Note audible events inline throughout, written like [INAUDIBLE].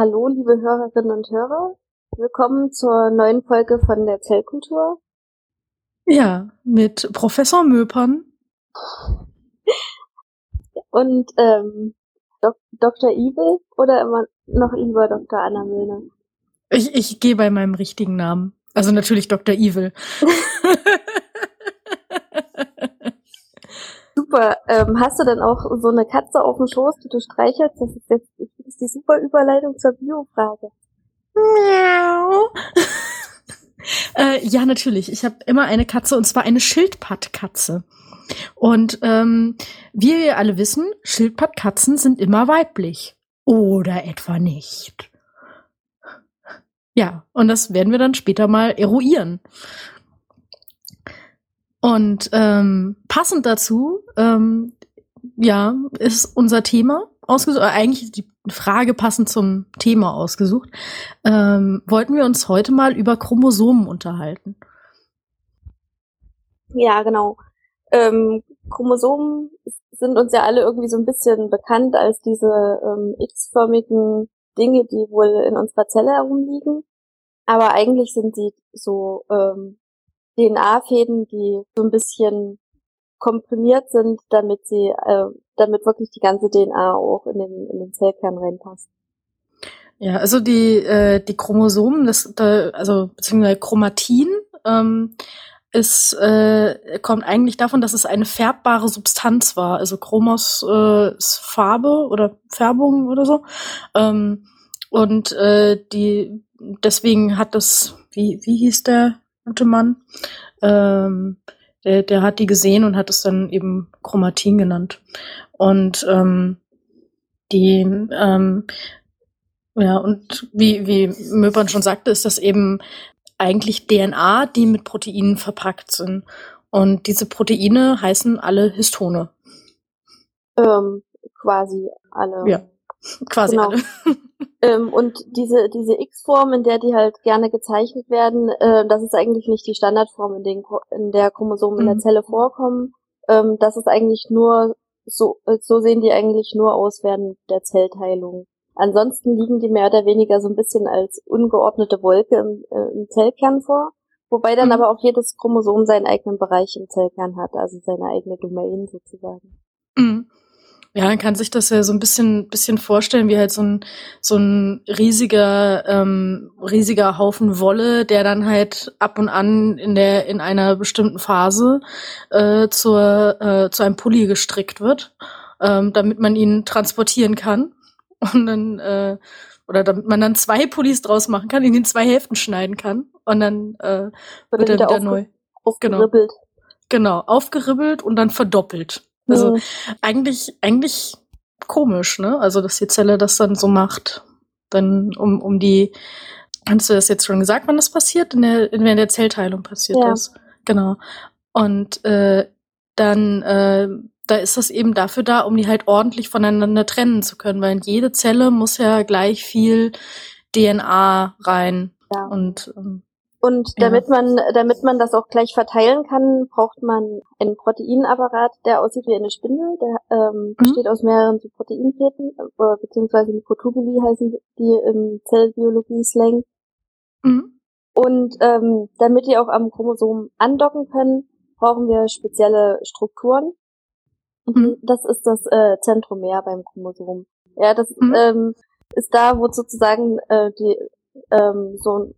Hallo, liebe Hörerinnen und Hörer. Willkommen zur neuen Folge von der Zellkultur. Ja, mit Professor Möpern. Und ähm, Dok Dr. Evil oder immer noch lieber Dr. Anna Müllner? Ich, ich gehe bei meinem richtigen Namen. Also natürlich Dr. Evil. [LAUGHS] [LAUGHS] Super. Ähm, hast du denn auch so eine Katze auf dem Schoß, die du streichelst? Das ist das ist die super Überleitung zur Biofrage. Miau. [LAUGHS] äh, ja, natürlich. Ich habe immer eine Katze und zwar eine Schildpattkatze. Und ähm, wie wir alle wissen, Schildpattkatzen sind immer weiblich. Oder etwa nicht. Ja, und das werden wir dann später mal eruieren. Und ähm, passend dazu, ähm, ja, ist unser Thema ausgesucht, oder eigentlich die Frage passend zum Thema ausgesucht. Ähm, wollten wir uns heute mal über Chromosomen unterhalten. Ja, genau. Ähm, Chromosomen sind uns ja alle irgendwie so ein bisschen bekannt als diese ähm, x-förmigen Dinge, die wohl in unserer Zelle herumliegen. Aber eigentlich sind sie so ähm, DNA-Fäden, die so ein bisschen komprimiert sind, damit sie, äh, damit wirklich die ganze DNA auch in den, in den Zellkern reinpasst. Ja, also die, äh, die Chromosomen, das, da, also beziehungsweise Chromatin, ähm, ist, äh, kommt eigentlich davon, dass es eine färbbare Substanz war. Also Chromos äh, ist Farbe oder Färbung oder so. Ähm, und äh, die deswegen hat das, wie, wie hieß der gute Mann? Ähm, der, der hat die gesehen und hat es dann eben Chromatin genannt. Und ähm, die, ähm, ja, und wie, wie Möpern schon sagte, ist das eben eigentlich DNA, die mit Proteinen verpackt sind. Und diese Proteine heißen alle Histone. Ähm, quasi alle. Ja, quasi genau. alle. [LAUGHS] ähm, und diese, diese X-Form, in der die halt gerne gezeichnet werden, äh, das ist eigentlich nicht die Standardform, in, den, in der Chromosomen mhm. in der mhm. Zelle vorkommen. Ähm, das ist eigentlich nur, so, so sehen die eigentlich nur aus während der Zellteilung. Ansonsten liegen die mehr oder weniger so ein bisschen als ungeordnete Wolke im, äh, im Zellkern vor, wobei dann mhm. aber auch jedes Chromosom seinen eigenen Bereich im Zellkern hat, also seine eigene Domain sozusagen. Mhm. Ja, man kann sich das ja so ein bisschen, bisschen vorstellen, wie halt so ein, so ein riesiger, ähm, riesiger Haufen Wolle, der dann halt ab und an in der, in einer bestimmten Phase äh, zur, äh, zu einem Pulli gestrickt wird, ähm, damit man ihn transportieren kann. [LAUGHS] Und dann, äh, oder damit man dann zwei Pullis draus machen kann, in den zwei Hälften schneiden kann. Und dann äh, wird, er wieder, wieder neu. Aufgeribbelt. Genau. genau, aufgeribbelt und dann verdoppelt. Also mhm. eigentlich, eigentlich komisch, ne? Also, dass die Zelle das dann so macht. Dann um, um die, hast du das jetzt schon gesagt, wann das passiert? In der, in der Zellteilung passiert ja. das. Genau. Und äh, dann äh, da ist das eben dafür da, um die halt ordentlich voneinander trennen zu können, weil in jede Zelle muss ja gleich viel DNA rein. Ja. Und ähm, und damit ja. man, damit man das auch gleich verteilen kann, braucht man einen Proteinapparat, der aussieht wie eine Spindel. Der ähm, mhm. besteht aus mehreren so Proteinfäden, äh, beziehungsweise Mikrotubuli heißen die im Zellbiologie-Slang. Mhm. Und ähm, damit die auch am Chromosom andocken können, brauchen wir spezielle Strukturen. Mhm. Das ist das äh, Zentromer beim Chromosom. Ja, das mhm. ähm, ist da, wo sozusagen äh, die ähm, so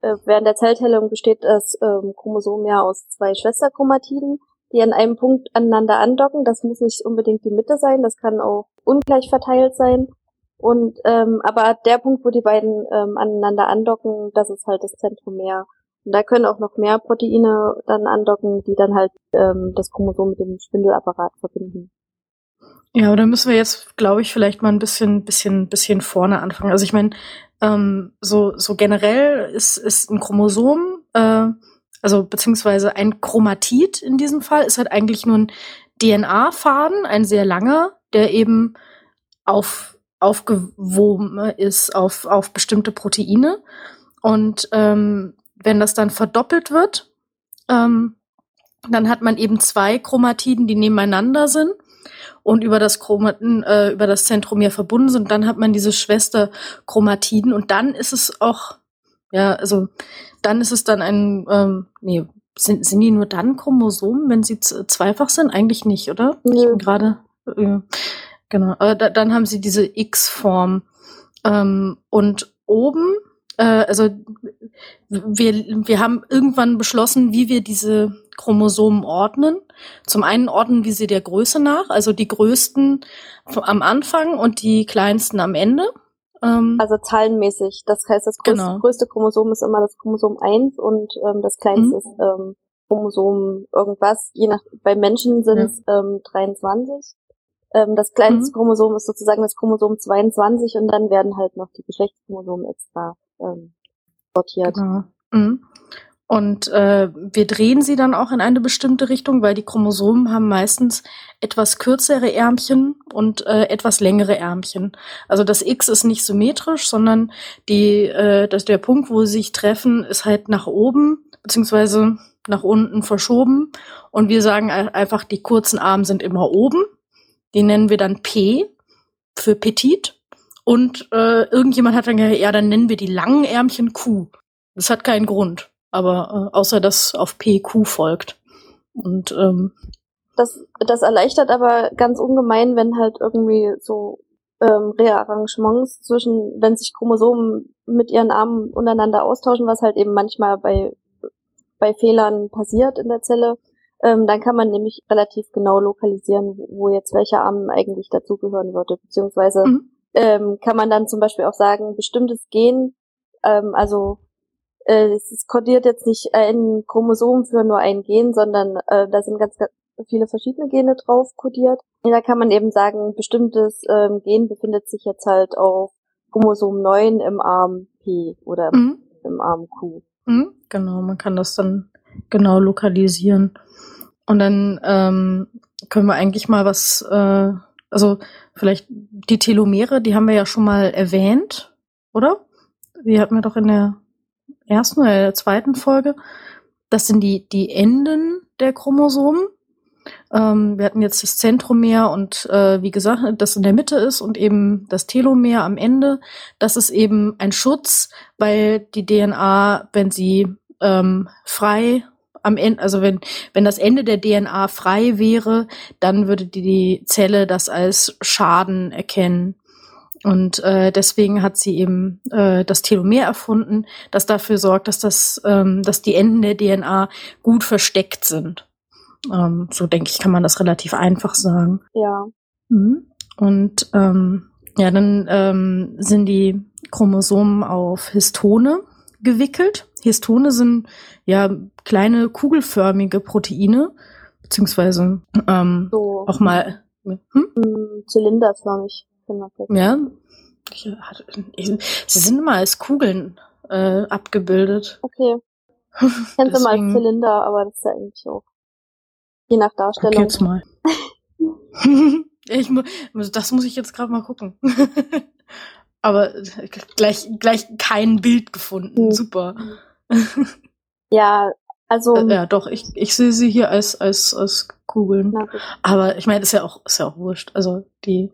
äh, während der Zellteilung besteht das ähm, Chromosom ja aus zwei Schwesterchromatiden, die an einem Punkt aneinander andocken. Das muss nicht unbedingt die Mitte sein, das kann auch ungleich verteilt sein. Und ähm, aber der Punkt, wo die beiden ähm, aneinander andocken, das ist halt das Zentromer. Und da können auch noch mehr Proteine dann andocken, die dann halt ähm, das Chromosom mit dem Spindelapparat verbinden. Ja, oder müssen wir jetzt, glaube ich, vielleicht mal ein bisschen, bisschen, bisschen vorne anfangen. Also ich meine, ähm, so, so generell ist, ist ein Chromosom, äh, also beziehungsweise ein Chromatid in diesem Fall, ist halt eigentlich nur ein DNA-Faden, ein sehr langer, der eben auf, aufgewoben ist auf, auf bestimmte Proteine. Und ähm, wenn das dann verdoppelt wird, ähm, dann hat man eben zwei Chromatiden, die nebeneinander sind. Und über das Chromatin, äh, über das Zentromer verbunden sind. Dann hat man diese Schwesterchromatiden und dann ist es auch, ja, also dann ist es dann ein, ähm, nee, sind, sind die nur dann Chromosomen, wenn sie zweifach sind? Eigentlich nicht, oder? Nee. Ich bin gerade, äh, genau. Aber da, dann haben sie diese X-Form. Ähm, und oben, äh, also wir, wir haben irgendwann beschlossen, wie wir diese Chromosomen ordnen. Zum einen ordnen wir sie der Größe nach, also die größten am Anfang und die kleinsten am Ende. Ähm, also zahlenmäßig. Das heißt, das größte, genau. größte Chromosom ist immer das Chromosom 1 und ähm, das kleinste mhm. ist ähm, Chromosom irgendwas. Je nach bei Menschen sind es ja. ähm, 23. Ähm, das kleinste mhm. Chromosom ist sozusagen das Chromosom 22 und dann werden halt noch die Geschlechtschromosomen extra ähm, sortiert. Genau. Mhm. Und äh, wir drehen sie dann auch in eine bestimmte Richtung, weil die Chromosomen haben meistens etwas kürzere Ärmchen und äh, etwas längere Ärmchen. Also das X ist nicht symmetrisch, sondern die, äh, das, der Punkt, wo sie sich treffen, ist halt nach oben beziehungsweise nach unten verschoben. Und wir sagen einfach, die kurzen Arme sind immer oben. Die nennen wir dann P für Petit. Und äh, irgendjemand hat dann gesagt, ja, dann nennen wir die langen Ärmchen Q. Das hat keinen Grund aber äh, außer dass auf PQ folgt. Und ähm, das, das erleichtert aber ganz ungemein, wenn halt irgendwie so ähm, Rearrangements zwischen, wenn sich Chromosomen mit ihren Armen untereinander austauschen, was halt eben manchmal bei, bei Fehlern passiert in der Zelle, ähm, dann kann man nämlich relativ genau lokalisieren, wo jetzt welcher Arm eigentlich dazugehören würde, beziehungsweise mhm. ähm, kann man dann zum Beispiel auch sagen, bestimmtes Gen, ähm, also äh, es kodiert jetzt nicht ein Chromosom für nur ein Gen, sondern äh, da sind ganz, ganz viele verschiedene Gene drauf kodiert. Und da kann man eben sagen, bestimmtes ähm, Gen befindet sich jetzt halt auf Chromosom 9 im Arm P oder mhm. im Arm Q. Mhm, genau, man kann das dann genau lokalisieren. Und dann ähm, können wir eigentlich mal was, äh, also vielleicht die Telomere, die haben wir ja schon mal erwähnt, oder? Die hatten wir doch in der ersten oder der zweiten Folge. Das sind die, die Enden der Chromosomen. Ähm, wir hatten jetzt das Zentromer und äh, wie gesagt, das in der Mitte ist und eben das Telomer am Ende. Das ist eben ein Schutz, weil die DNA, wenn sie ähm, frei am Ende, also wenn, wenn das Ende der DNA frei wäre, dann würde die Zelle das als Schaden erkennen. Und äh, deswegen hat sie eben äh, das Telomer erfunden, das dafür sorgt, dass das, ähm, dass die Enden der DNA gut versteckt sind. Ähm, so denke ich, kann man das relativ einfach sagen. Ja. Mhm. Und ähm, ja, dann ähm, sind die Chromosomen auf Histone gewickelt. Histone sind ja kleine kugelförmige Proteine, beziehungsweise ähm, so. auch mal hm? zylinderförmig. Ja. Ich, ich, sie sind immer als Kugeln äh, abgebildet. Okay. Ich kenne sie mal als Zylinder, aber das ist ja eigentlich auch je nach Darstellung. Jetzt mal. [LAUGHS] ich mu das muss ich jetzt gerade mal gucken. [LAUGHS] aber gleich, gleich kein Bild gefunden. Hm. Super. [LAUGHS] ja, also. Äh, ja, doch, ich, ich sehe sie hier als, als, als Kugeln. Aber ich meine, ist ja auch, ist ja auch wurscht. Also die,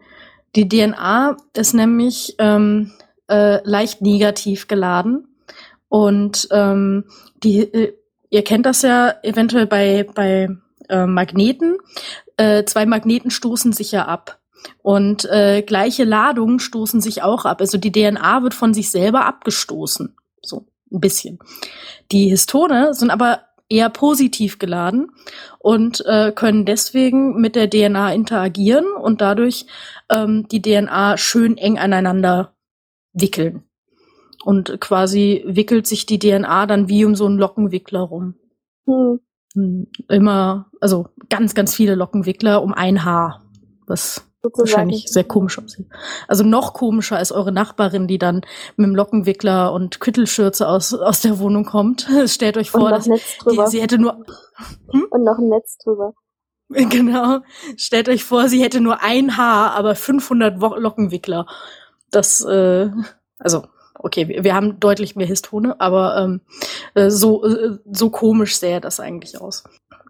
die DNA ist nämlich ähm, äh, leicht negativ geladen und ähm, die, äh, ihr kennt das ja eventuell bei bei äh, Magneten. Äh, zwei Magneten stoßen sich ja ab. Und äh, gleiche Ladungen stoßen sich auch ab. Also die DNA wird von sich selber abgestoßen. So ein bisschen. Die Histone sind aber eher positiv geladen und äh, können deswegen mit der DNA interagieren und dadurch ähm, die DNA schön eng aneinander wickeln. Und quasi wickelt sich die DNA dann wie um so einen Lockenwickler rum. Hm. hm immer, also ganz, ganz viele Lockenwickler um ein Haar. Was Sozusagen. wahrscheinlich sehr komisch aussieht. Also noch komischer als eure Nachbarin, die dann mit dem Lockenwickler und Kittelschürze aus, aus der Wohnung kommt. [LAUGHS] Stellt euch vor, dass die, sie hätte nur... Hm? Und noch ein Netz drüber. [LAUGHS] Genau. Stellt euch vor, sie hätte nur ein Haar, aber 500 Lockenwickler. Das, äh, also, okay, wir, wir haben deutlich mehr Histone, aber ähm, äh, so, äh, so komisch sähe das eigentlich aus.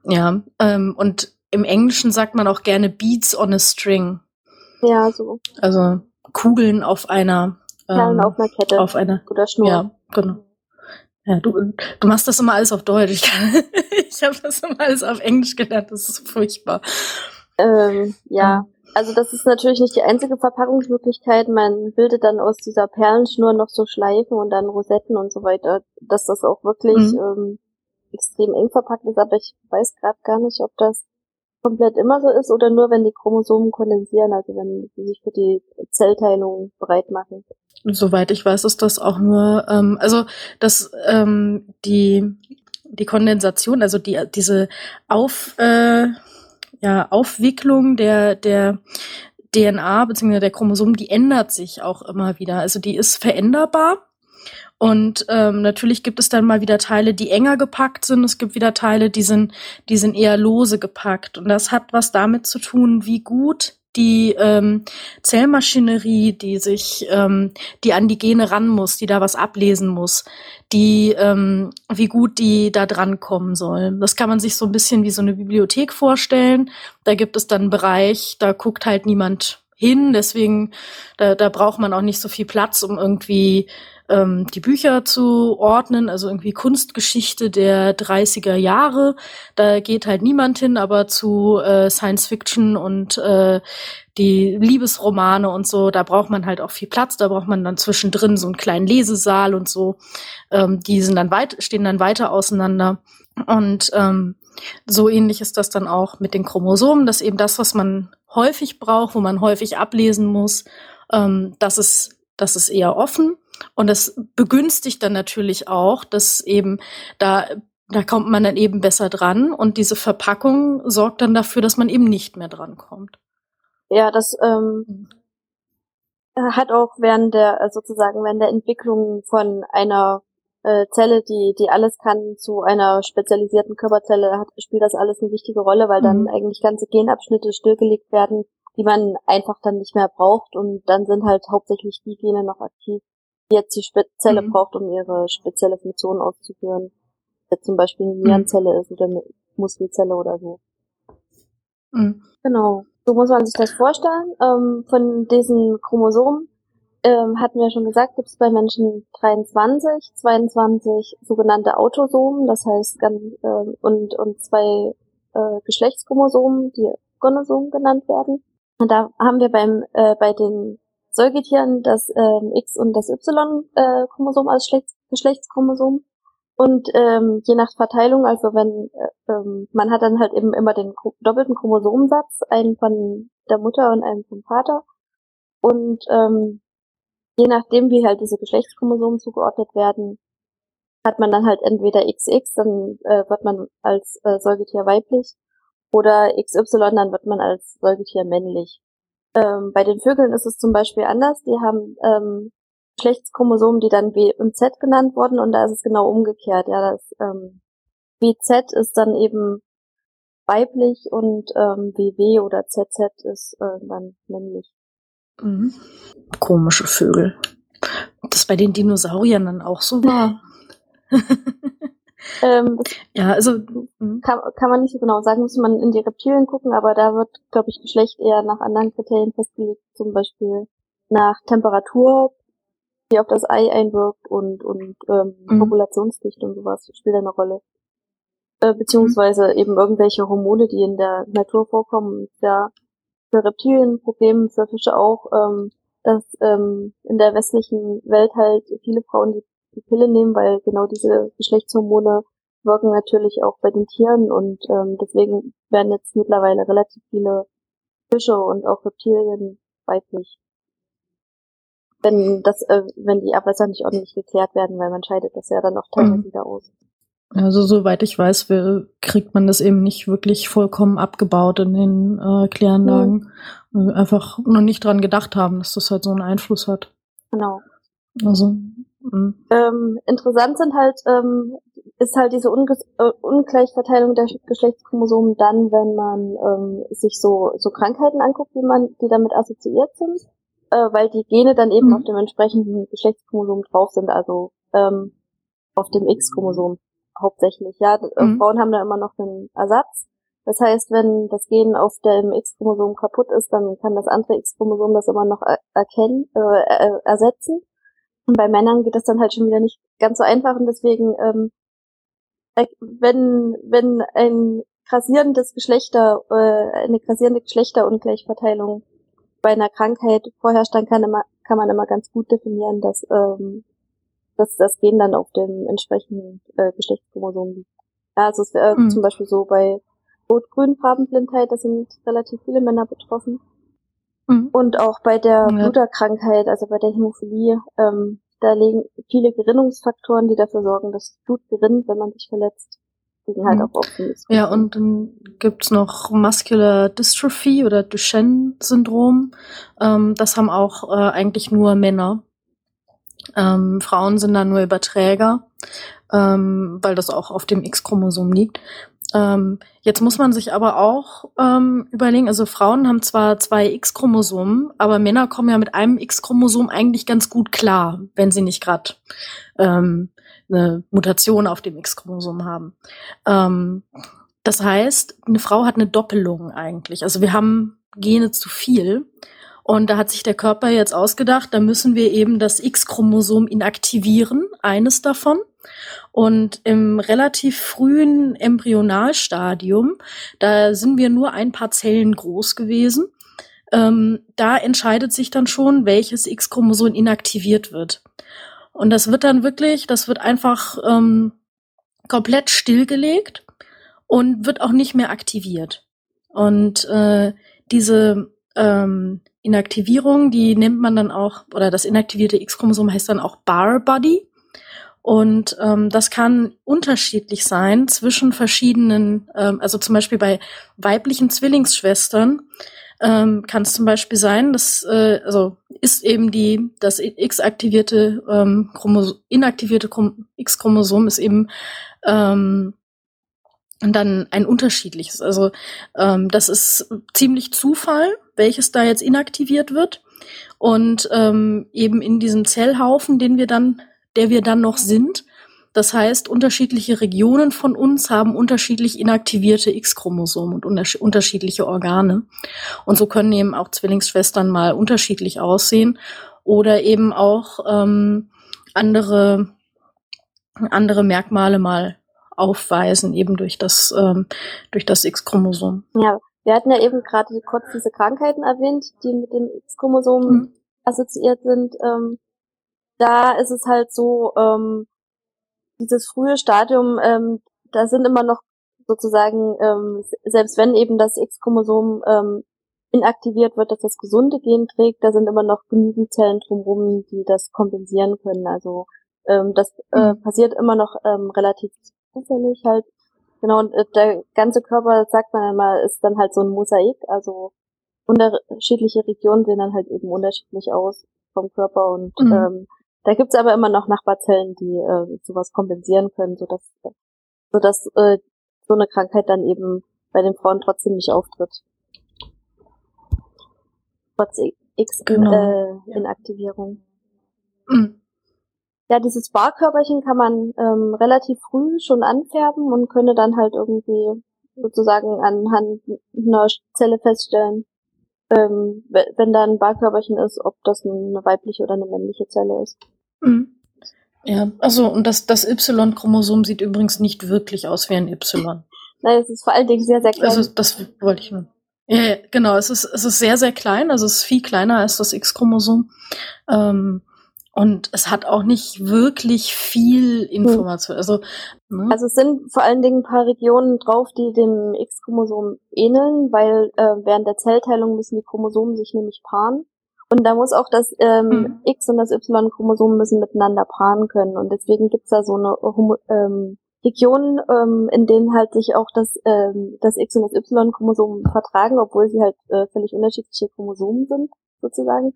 Ja, ähm, und im Englischen sagt man auch gerne Beats on a String. Ja, so. Also Kugeln auf einer ähm, auf einer Kette. Auf einer oder Schnur. Ja, genau. Ja, du, du machst das immer alles auf Deutsch. Ich, [LAUGHS] ich habe das immer alles auf Englisch gelernt. Das ist furchtbar. Ähm, ja, also das ist natürlich nicht die einzige Verpackungsmöglichkeit. Man bildet dann aus dieser Perlenschnur noch so Schleifen und dann Rosetten und so weiter, dass das auch wirklich mhm. ähm, extrem eng verpackt ist. Aber ich weiß gerade gar nicht, ob das komplett immer so ist oder nur, wenn die Chromosomen kondensieren, also wenn sie sich für die Zellteilung bereit machen. Soweit ich weiß, ist das auch nur, ähm, also dass ähm, die die Kondensation, also die diese Auf äh, ja, Aufwicklung der der DNA bzw. der Chromosomen, die ändert sich auch immer wieder. Also die ist veränderbar. Und ähm, natürlich gibt es dann mal wieder Teile, die enger gepackt sind. Es gibt wieder Teile, die sind, die sind eher lose gepackt. Und das hat was damit zu tun, wie gut die ähm, Zellmaschinerie, die sich, ähm, die an die Gene ran muss, die da was ablesen muss, die, ähm, wie gut die da dran kommen soll. Das kann man sich so ein bisschen wie so eine Bibliothek vorstellen. Da gibt es dann einen Bereich, da guckt halt niemand hin, deswegen da, da braucht man auch nicht so viel Platz, um irgendwie ähm, die Bücher zu ordnen, also irgendwie Kunstgeschichte der 30er Jahre. Da geht halt niemand hin, aber zu äh, Science Fiction und äh, die Liebesromane und so, da braucht man halt auch viel Platz, da braucht man dann zwischendrin so einen kleinen Lesesaal und so. Ähm, die sind dann weit, stehen dann weiter auseinander. Und ähm, so ähnlich ist das dann auch mit den Chromosomen, dass eben das, was man häufig braucht, wo man häufig ablesen muss, ähm, das ist, das ist eher offen. Und das begünstigt dann natürlich auch, dass eben da da kommt man dann eben besser dran und diese Verpackung sorgt dann dafür, dass man eben nicht mehr dran kommt. Ja, das ähm, hat auch während der äh, sozusagen während der Entwicklung von einer äh, Zelle, die die alles kann, zu einer spezialisierten Körperzelle hat, spielt das alles eine wichtige Rolle, weil dann mhm. eigentlich ganze Genabschnitte stillgelegt werden, die man einfach dann nicht mehr braucht und dann sind halt hauptsächlich die Gene noch aktiv, jetzt die Zelle mhm. braucht, um ihre spezielle Funktion auszuführen. Jetzt zum Beispiel eine Nierenzelle mhm. ist oder eine Muskelzelle oder so. Mhm. Genau. So muss man sich das vorstellen. Ähm, von diesen Chromosomen ähm, hatten wir schon gesagt, gibt es bei Menschen 23, 22 sogenannte Autosomen, das heißt ganz, äh, und und zwei äh, Geschlechtschromosomen, die Gonosomen genannt werden. Und da haben wir beim äh, bei den Säugetieren das ähm, X und das Y-Chromosom äh, als Geschlechts Geschlechtschromosom. Und ähm, je nach Verteilung, also wenn äh, ähm, man hat dann halt eben immer den doppelten Chromosomensatz, einen von der Mutter und einen vom Vater. Und ähm, je nachdem, wie halt diese Geschlechtschromosomen zugeordnet werden, hat man dann halt entweder XX, dann äh, wird man als äh, Säugetier weiblich, oder XY, dann wird man als Säugetier männlich. Ähm, bei den Vögeln ist es zum Beispiel anders. Die haben ähm, Geschlechtschromosomen, die dann W und Z genannt wurden und da ist es genau umgekehrt. Ja, das ähm, WZ ist dann eben weiblich und ähm, WW oder ZZ ist äh, dann männlich. Mhm. Komische Vögel. Ob das bei den Dinosauriern dann auch so war? [LAUGHS] Ähm, ja, also hm. kann, kann man nicht so genau sagen, muss man in die Reptilien gucken, aber da wird, glaube ich, Geschlecht eher nach anderen Kriterien festgelegt, zum Beispiel nach Temperatur, die auf das Ei einwirkt und, und ähm, mhm. Populationsdichte und sowas spielt eine Rolle. Äh, beziehungsweise mhm. eben irgendwelche Hormone, die in der Natur vorkommen. Ja, für Reptilien Problem, für Fische auch, ähm, dass ähm, in der westlichen Welt halt viele Frauen die die Pille nehmen, weil genau diese Geschlechtshormone wirken natürlich auch bei den Tieren und ähm, deswegen werden jetzt mittlerweile relativ viele Fische und auch Reptilien weiblich. Wenn das, äh, wenn die Abwässer nicht ordentlich geklärt werden, weil man scheidet das ja dann auch teilweise mhm. wieder aus. Also soweit ich weiß, kriegt man das eben nicht wirklich vollkommen abgebaut in den äh, Kläranlagen. Mhm. Einfach noch nicht dran gedacht haben, dass das halt so einen Einfluss hat. Genau. Also Mhm. Ähm, interessant sind halt, ähm, ist halt diese Unge äh, Ungleichverteilung der Geschlechtschromosomen dann, wenn man ähm, sich so, so Krankheiten anguckt, wie man, die damit assoziiert sind, äh, weil die Gene dann eben mhm. auf dem entsprechenden Geschlechtschromosom drauf sind, also ähm, auf dem X-Chromosom hauptsächlich. Ja, äh, mhm. Frauen haben da immer noch einen Ersatz, Das heißt, wenn das Gen auf dem X-Chromosom kaputt ist, dann kann das andere X-Chromosom das immer noch erkennen, äh, ersetzen. Und bei Männern geht das dann halt schon wieder nicht ganz so einfach und deswegen, ähm, wenn, wenn ein grassierendes Geschlechter, äh, eine grassierende Geschlechterungleichverteilung bei einer Krankheit vorherrscht, dann kann, immer, kann man immer ganz gut definieren, dass, ähm, dass das Gen dann auf dem entsprechenden äh, Geschlechtschromosom liegt. Ja, also es wäre mhm. zum Beispiel so bei rot-grün Farbenblindheit, da sind relativ viele Männer betroffen. Mhm. Und auch bei der ja. Bluterkrankheit, also bei der Hämophilie, ähm, da liegen viele Gerinnungsfaktoren, die dafür sorgen, dass Blut gerinnt, wenn man sich verletzt. Liegen halt mhm. auch offen. Ja, und dann gibt's noch Muscular Dystrophy oder Duchenne-Syndrom. Ähm, das haben auch äh, eigentlich nur Männer. Ähm, Frauen sind da nur Überträger, ähm, weil das auch auf dem X-Chromosom liegt. Ähm, jetzt muss man sich aber auch ähm, überlegen, also Frauen haben zwar zwei X-Chromosomen, aber Männer kommen ja mit einem X-Chromosom eigentlich ganz gut klar, wenn sie nicht gerade ähm, eine Mutation auf dem X-Chromosom haben. Ähm, das heißt, eine Frau hat eine Doppelung eigentlich. Also wir haben Gene zu viel. Und da hat sich der Körper jetzt ausgedacht, da müssen wir eben das X-Chromosom inaktivieren, eines davon. Und im relativ frühen Embryonalstadium, da sind wir nur ein paar Zellen groß gewesen. Ähm, da entscheidet sich dann schon, welches X-Chromosom inaktiviert wird. Und das wird dann wirklich, das wird einfach ähm, komplett stillgelegt und wird auch nicht mehr aktiviert. Und äh, diese ähm, Inaktivierung, die nennt man dann auch, oder das inaktivierte X-Chromosom heißt dann auch Bar Body. Und ähm, das kann unterschiedlich sein zwischen verschiedenen, ähm, also zum Beispiel bei weiblichen Zwillingsschwestern ähm, kann es zum Beispiel sein, dass äh, also ist eben die das X-aktivierte ähm, Chromosom, inaktivierte X-Chromosom ist eben ähm, dann ein unterschiedliches. Also ähm, das ist ziemlich Zufall, welches da jetzt inaktiviert wird und ähm, eben in diesem Zellhaufen, den wir dann der wir dann noch sind. Das heißt, unterschiedliche Regionen von uns haben unterschiedlich inaktivierte X-Chromosomen und unterschiedliche Organe. Und so können eben auch Zwillingsschwestern mal unterschiedlich aussehen oder eben auch ähm, andere, andere Merkmale mal aufweisen, eben durch das, ähm, durch das X-Chromosom. Ja, wir hatten ja eben gerade kurz diese Krankheiten erwähnt, die mit dem X-Chromosom mhm. assoziiert sind. Ähm, da ist es halt so, ähm, dieses frühe Stadium, ähm, da sind immer noch sozusagen, ähm, selbst wenn eben das X-Chromosom ähm, inaktiviert wird, dass das gesunde Gen trägt, da sind immer noch genügend Zellen drumherum, die das kompensieren können. Also ähm, das äh, mhm. passiert immer noch ähm, relativ zufällig halt. Genau, und äh, der ganze Körper, sagt man einmal, ist dann halt so ein Mosaik, also unterschiedliche Regionen sehen dann halt eben unterschiedlich aus vom Körper und mhm. ähm, da gibt's aber immer noch Nachbarzellen, die äh, sowas kompensieren können, sodass, sodass äh, so eine Krankheit dann eben bei den Frauen trotzdem nicht auftritt. Trotz X-Inaktivierung. Genau. Äh, mhm. Ja, dieses Barkörperchen kann man ähm, relativ früh schon anfärben und könne dann halt irgendwie sozusagen anhand einer Zelle feststellen, ähm, wenn da ein Barkörperchen ist, ob das eine weibliche oder eine männliche Zelle ist. Mhm. Ja, also und das, das Y-Chromosom sieht übrigens nicht wirklich aus wie ein Y. Nein, es ist vor allen Dingen sehr, sehr klein. Also das wollte ich mal. Ja, ja, genau, es ist, es ist sehr, sehr klein, also es ist viel kleiner als das X-Chromosom. Ähm, und es hat auch nicht wirklich viel Information. Also, ne? also es sind vor allen Dingen ein paar Regionen drauf, die dem X-Chromosom ähneln, weil äh, während der Zellteilung müssen die Chromosomen sich nämlich paaren. Und da muss auch das ähm, mhm. X und das Y-Chromosom müssen miteinander paaren können. Und deswegen gibt's da so eine ähm, Region, ähm, in denen halt sich auch das, ähm, das X und das Y-Chromosom vertragen, obwohl sie halt äh, völlig unterschiedliche Chromosomen sind, sozusagen.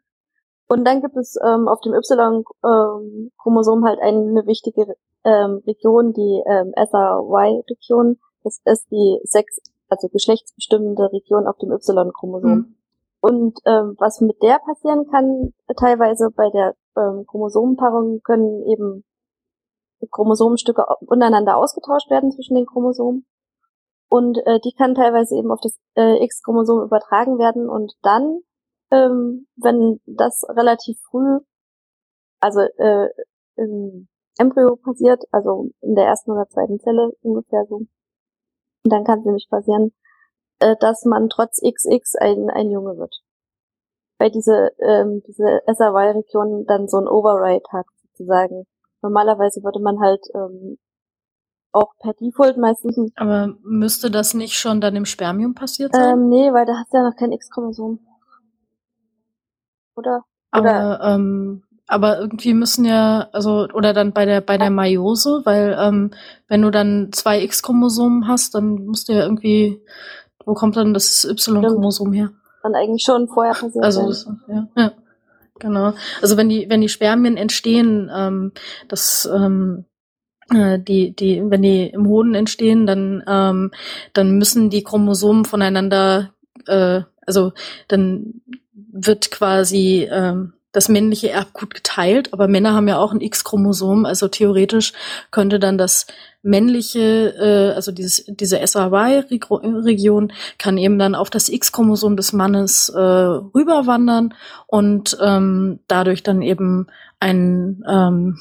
Und dann gibt es ähm, auf dem Y-Chromosom halt eine wichtige ähm, Region, die ähm, SRY-Region. Das ist die sex, also geschlechtsbestimmende Region auf dem Y-Chromosom. Mhm. Und ähm, was mit der passieren kann, teilweise bei der ähm, Chromosomenpaarung können eben Chromosomenstücke untereinander ausgetauscht werden zwischen den Chromosomen. Und äh, die kann teilweise eben auf das äh, X-Chromosom übertragen werden und dann, ähm, wenn das relativ früh, also äh, im Embryo passiert, also in der ersten oder zweiten Zelle ungefähr so, dann kann es nämlich passieren, äh, dass man trotz XX ein, ein Junge wird. Weil diese, ähm, diese SRY-Region dann so ein Override hat, sozusagen. Normalerweise würde man halt ähm, auch per Default meistens. Aber müsste das nicht schon dann im Spermium passiert sein? Ähm, nee, weil da hast du ja noch kein X-Chromosom. Oder? Aber, ähm, aber irgendwie müssen ja, also, oder dann bei der, bei der Meiose, weil, ähm, wenn du dann zwei X-Chromosomen hast, dann musst du ja irgendwie, wo kommt dann das Y-Chromosom her? Dann eigentlich schon vorher passiert Also, ja, ja, genau. Also wenn die, wenn die Spermien entstehen, ähm, das, ähm, äh, die, die, wenn die im Hoden entstehen, dann, ähm, dann müssen die Chromosomen voneinander, äh, also dann wird quasi ähm, das männliche Erbgut geteilt, aber Männer haben ja auch ein X-Chromosom, also theoretisch könnte dann das männliche, äh, also dieses, diese SRY-Region kann eben dann auf das X-Chromosom des Mannes äh, rüberwandern und ähm, dadurch dann eben ein, ähm,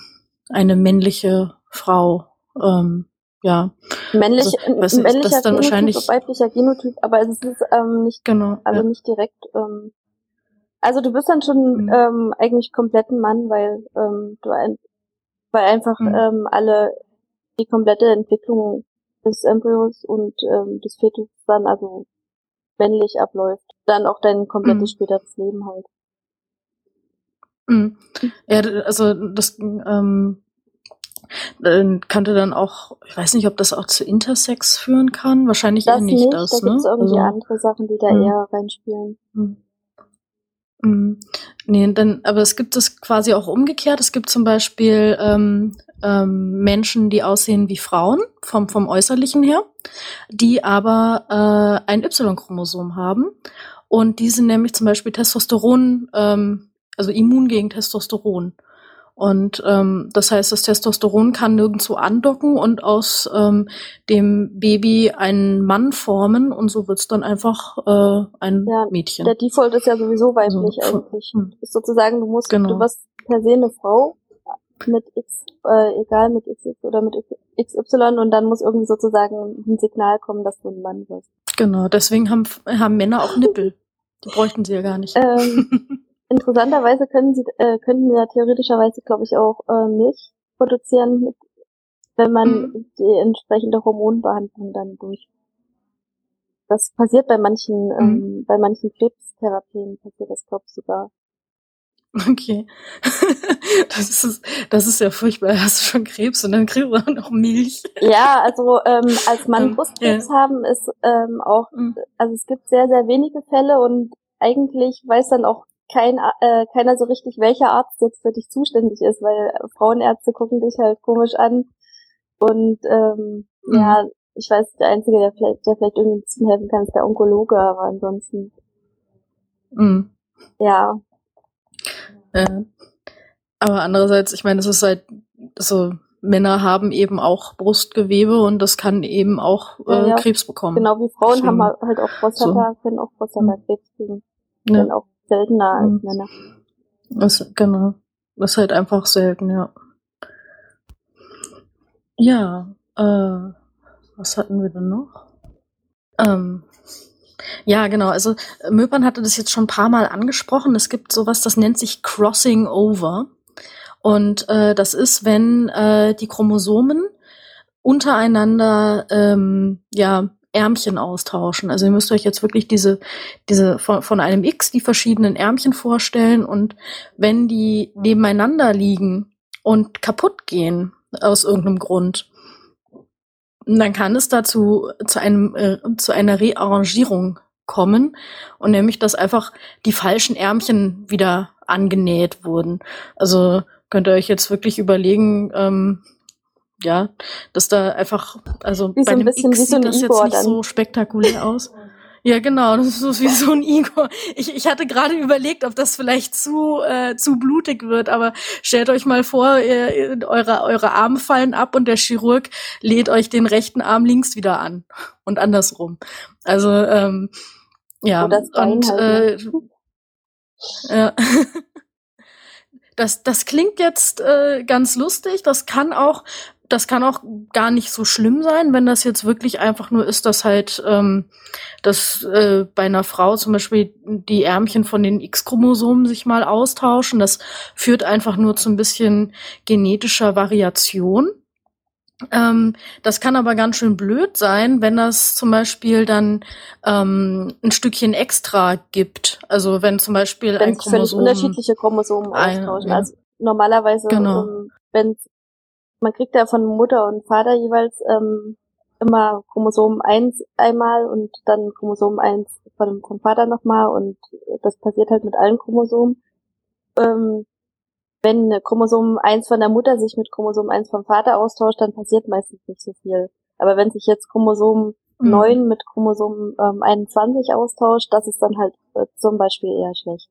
eine männliche Frau ähm, ja. Männlich, also, männlicher das dann Genotyp, wahrscheinlich weiblicher Genotyp, aber es ist ähm, nicht, genau also ja. nicht direkt. Ähm, also du bist dann schon Mhm. ähm, eigentlich komplett ein Mann, weil ähm, du ein, weil einfach Mhm. ähm, alle die komplette Entwicklung des Embryos und ähm, des Fetus dann also männlich abläuft. Dann auch dein komplettes Mhm. späteres Leben halt. Mhm. Ja, also das ähm, äh, könnte dann auch, ich weiß nicht, ob das auch zu Intersex führen kann. Wahrscheinlich Das eher nicht, nicht, das, da ne? gibt's irgendwie also, andere Sachen, die da Mhm. eher reinspielen. Mhm. Nee, dann, aber es gibt es quasi auch umgekehrt. Es gibt zum Beispiel ähm, ähm, Menschen, die aussehen wie Frauen vom, vom Äußerlichen her, die aber äh, ein Y-Chromosom haben. Und die sind nämlich zum Beispiel Testosteron, ähm, also immun gegen Testosteron. Und ähm, das heißt, das Testosteron kann nirgendwo andocken und aus ähm, dem Baby einen Mann formen und so wird's dann einfach äh, ein Ja, Mädchen. Der Default ist ja sowieso weiblich Also, eigentlich. hm. Ist sozusagen, du musst, Genau. du wirst per se eine Frau mit X, äh, egal mit XX oder mit XY und dann muss irgendwie sozusagen ein Signal kommen, dass du ein Mann wirst. Genau, deswegen haben, haben Männer auch Nippel. Die bräuchten sie ja gar nicht. Ähm, [LAUGHS] interessanterweise können sie, äh, könnten sie ja theoretischerweise, glaube ich, auch äh, Milch produzieren, mit, wenn man Mhm. die entsprechende Hormonbehandlung dann durch. Das passiert bei manchen, Mhm. ähm, bei manchen Krebstherapien passiert das, glaube ich, sogar. Okay. [LAUGHS] Das ist, das ist ja furchtbar. Hast du schon Krebs und dann kriegst du auch noch Milch. Ja, also ähm, als Mann Ähm, Brustkrebs haben ist ähm, auch, Mhm. also es gibt sehr, sehr wenige Fälle und eigentlich weiß dann auch kein, äh, keiner so richtig, welcher Arzt jetzt für dich zuständig ist, weil Frauenärzte gucken dich halt komisch an und ähm, Mhm. ja, ich weiß, der Einzige, der vielleicht, der vielleicht irgendwie ein bisschen helfen kann, ist der Onkologe, aber ansonsten, Mhm. ja, Ja. Aber andererseits, ich meine, es ist halt so, Männer haben eben auch Brustgewebe und das kann eben auch äh, Ja, ja. Krebs bekommen. genau wie Frauen Deswegen- haben halt auch Prostata, können auch Prostatakrebs kriegen, Ja. sind auch seltener als Mhm. Männer. Das, genau. Das ist halt einfach selten, ja. Ja, äh, was hatten wir denn noch? Ähm, ja, genau. Also äh, Möpern hatte das jetzt schon ein paar Mal angesprochen. Es gibt sowas, das nennt sich Crossing Over. Und äh, das ist, wenn äh, die Chromosomen untereinander ähm, ja Ärmchen austauschen. Also ihr müsst euch jetzt wirklich diese diese von, von einem X die verschiedenen Ärmchen vorstellen und wenn die nebeneinander liegen und kaputt gehen aus irgendeinem Grund, dann kann es dazu zu einem äh, zu einer Rearrangierung kommen und nämlich dass einfach die falschen Ärmchen wieder angenäht wurden. Also könnt ihr euch jetzt wirklich überlegen, ähm, ja, dass da einfach, also Wie so bei ein einem bisschen X wie so ein sieht das Igor jetzt nicht dann. so spektakulär aus. Ja, genau, das ist so wie so ein Igor. Ich, ich hatte gerade überlegt, ob das vielleicht zu, äh, zu blutig wird, aber stellt euch mal vor, ihr, eure, eure Arme fallen ab und der Chirurg lädt euch den rechten Arm links wieder an und andersrum. Also, ähm, ja, und halt, äh, ne? ja. [LAUGHS] Das, das klingt jetzt äh, ganz lustig. Das kann auch das kann auch gar nicht so schlimm sein, wenn das jetzt wirklich einfach nur ist, dass halt ähm, dass äh, bei einer Frau zum Beispiel die Ärmchen von den X-Chromosomen sich mal austauschen. Das führt einfach nur zu ein bisschen genetischer Variation. Ähm, das kann aber ganz schön blöd sein, wenn das zum Beispiel dann ähm, ein Stückchen extra gibt. Also wenn zum Beispiel wenn ein Chromosom unterschiedliche Chromosomen austauschen. Ja. Also normalerweise, genau. ähm, wenn man kriegt ja von Mutter und Vater jeweils ähm, immer Chromosom 1 einmal und dann Chromosom 1 von, vom Vater nochmal und das passiert halt mit allen Chromosomen. Ähm, wenn Chromosom 1 von der Mutter sich mit Chromosom 1 vom Vater austauscht, dann passiert meistens nicht so viel. Aber wenn sich jetzt Chromosom mhm. 9 mit Chromosom ähm, 21 austauscht, das ist dann halt äh, zum Beispiel eher schlecht.